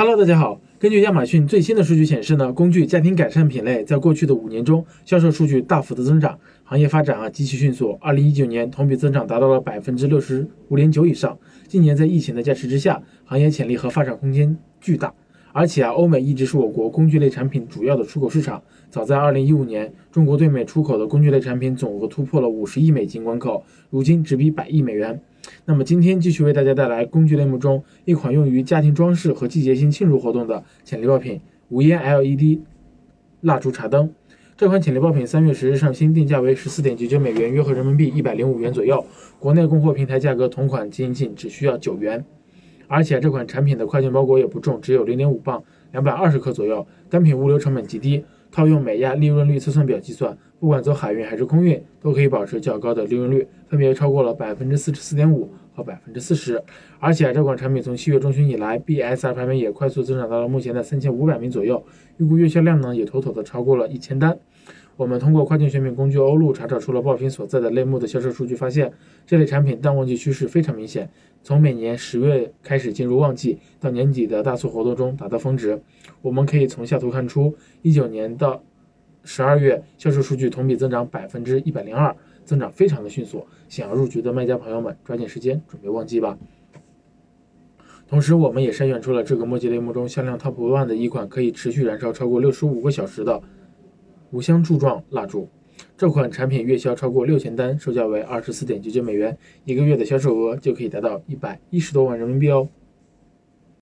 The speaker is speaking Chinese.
Hello，大家好。根据亚马逊最新的数据显示呢，工具家庭改善品类在过去的五年中销售数据大幅的增长，行业发展啊极其迅速。二零一九年同比增长达到了百分之六十五点九以上。今年在疫情的加持之下，行业潜力和发展空间巨大。而且啊，欧美一直是我国工具类产品主要的出口市场。早在二零一五年，中国对美出口的工具类产品总额突破了五十亿美金关口，如今直逼百亿美元。那么今天继续为大家带来工具类目中一款用于家庭装饰和季节性庆祝活动的潜力爆品——无烟 LED 蜡烛茶灯。这款潜力爆品三月十日上新，定价为十四点九九美元，约合人民币一百零五元左右。国内供货平台价格同款仅仅只需要九元。而且这款产品的快件包裹也不重，只有零点五磅，两百二十克左右，单品物流成本极低。套用美亚利润率测算表计算，不管走海运还是空运，都可以保持较高的利润率，分别超过了百分之四十四点五和百分之四十。而且这款产品从七月中旬以来，BSR 排名也快速增长到了目前的三千五百名左右，预估月销量呢也妥妥的超过了一千单。我们通过跨境选品工具欧路查找出了爆品所在的类目的销售数据，发现这类产品淡旺季趋势非常明显。从每年十月开始进入旺季，到年底的大促活动中达到峰值。我们可以从下图看出，一九年到十二月销售数据同比增长百分之一百零二，增长非常的迅速。想要入局的卖家朋友们，抓紧时间准备旺季吧。同时，我们也筛选出了这个墨迹类目中销量 top one 的一款可以持续燃烧超过六十五个小时的。无香柱状蜡烛，这款产品月销超过六千单，售价为二十四点九九美元，一个月的销售额就可以达到一百一十多万人民币哦。